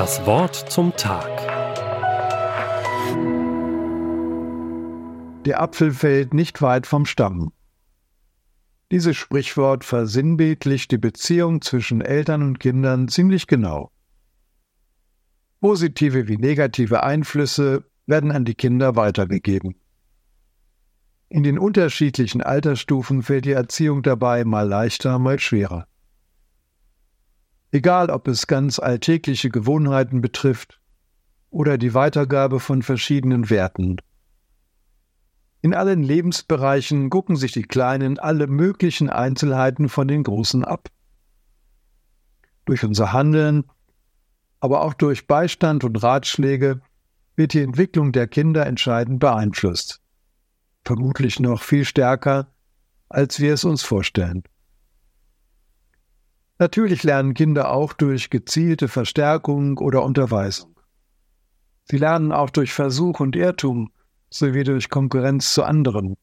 Das Wort zum Tag. Der Apfel fällt nicht weit vom Stamm. Dieses Sprichwort versinnbildlicht die Beziehung zwischen Eltern und Kindern ziemlich genau. Positive wie negative Einflüsse werden an die Kinder weitergegeben. In den unterschiedlichen Altersstufen fällt die Erziehung dabei mal leichter, mal schwerer. Egal ob es ganz alltägliche Gewohnheiten betrifft oder die Weitergabe von verschiedenen Werten. In allen Lebensbereichen gucken sich die Kleinen alle möglichen Einzelheiten von den Großen ab. Durch unser Handeln, aber auch durch Beistand und Ratschläge wird die Entwicklung der Kinder entscheidend beeinflusst. Vermutlich noch viel stärker, als wir es uns vorstellen. Natürlich lernen Kinder auch durch gezielte Verstärkung oder Unterweisung. Sie lernen auch durch Versuch und Irrtum sowie durch Konkurrenz zu anderen.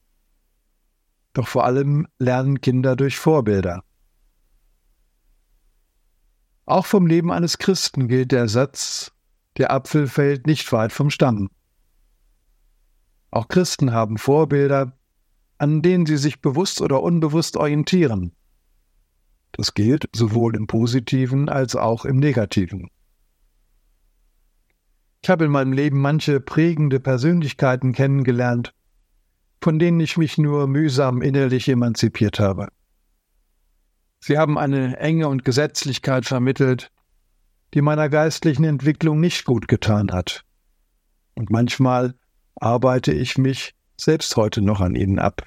Doch vor allem lernen Kinder durch Vorbilder. Auch vom Leben eines Christen gilt der Satz, der Apfel fällt nicht weit vom Stamm. Auch Christen haben Vorbilder, an denen sie sich bewusst oder unbewusst orientieren. Das gilt sowohl im positiven als auch im negativen. Ich habe in meinem Leben manche prägende Persönlichkeiten kennengelernt, von denen ich mich nur mühsam innerlich emanzipiert habe. Sie haben eine Enge und Gesetzlichkeit vermittelt, die meiner geistlichen Entwicklung nicht gut getan hat. Und manchmal arbeite ich mich selbst heute noch an ihnen ab.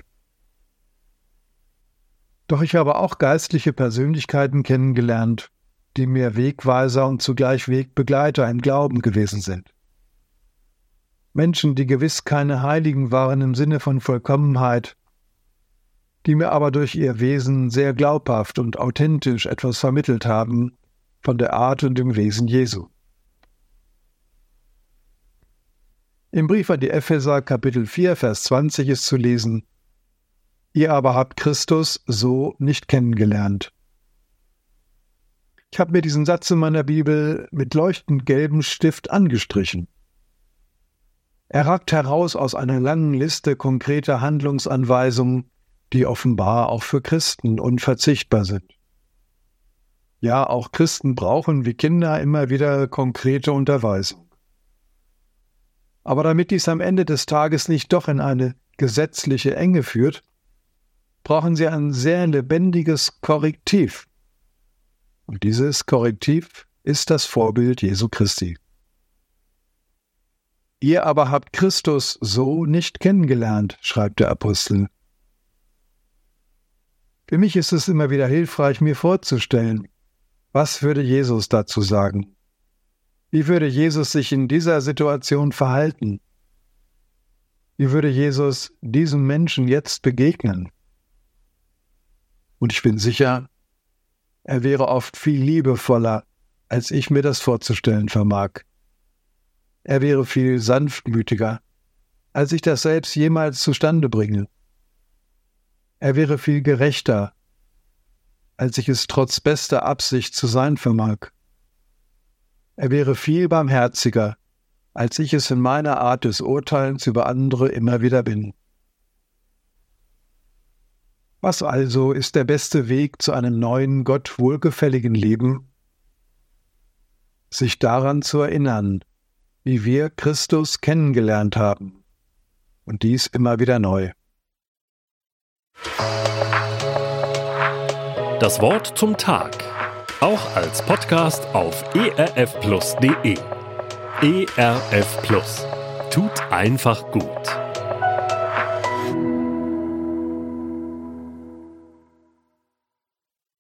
Doch ich habe auch geistliche Persönlichkeiten kennengelernt, die mir Wegweiser und zugleich Wegbegleiter im Glauben gewesen sind. Menschen, die gewiss keine Heiligen waren im Sinne von Vollkommenheit, die mir aber durch ihr Wesen sehr glaubhaft und authentisch etwas vermittelt haben von der Art und dem Wesen Jesu. Im Brief an die Epheser Kapitel 4 Vers 20 ist zu lesen Ihr aber habt Christus so nicht kennengelernt. Ich habe mir diesen Satz in meiner Bibel mit leuchtend gelbem Stift angestrichen. Er ragt heraus aus einer langen Liste konkreter Handlungsanweisungen, die offenbar auch für Christen unverzichtbar sind. Ja, auch Christen brauchen wie Kinder immer wieder konkrete Unterweisung. Aber damit dies am Ende des Tages nicht doch in eine gesetzliche Enge führt, brauchen sie ein sehr lebendiges Korrektiv. Und dieses Korrektiv ist das Vorbild Jesu Christi. Ihr aber habt Christus so nicht kennengelernt, schreibt der Apostel. Für mich ist es immer wieder hilfreich, mir vorzustellen, was würde Jesus dazu sagen? Wie würde Jesus sich in dieser Situation verhalten? Wie würde Jesus diesem Menschen jetzt begegnen? Und ich bin sicher, er wäre oft viel liebevoller, als ich mir das vorzustellen vermag. Er wäre viel sanftmütiger, als ich das selbst jemals zustande bringe. Er wäre viel gerechter, als ich es trotz bester Absicht zu sein vermag. Er wäre viel barmherziger, als ich es in meiner Art des Urteilens über andere immer wieder bin. Was also ist der beste Weg zu einem neuen, Gott wohlgefälligen Leben? Sich daran zu erinnern, wie wir Christus kennengelernt haben. Und dies immer wieder neu. Das Wort zum Tag. Auch als Podcast auf erfplus.de. ERF Plus. Tut einfach gut.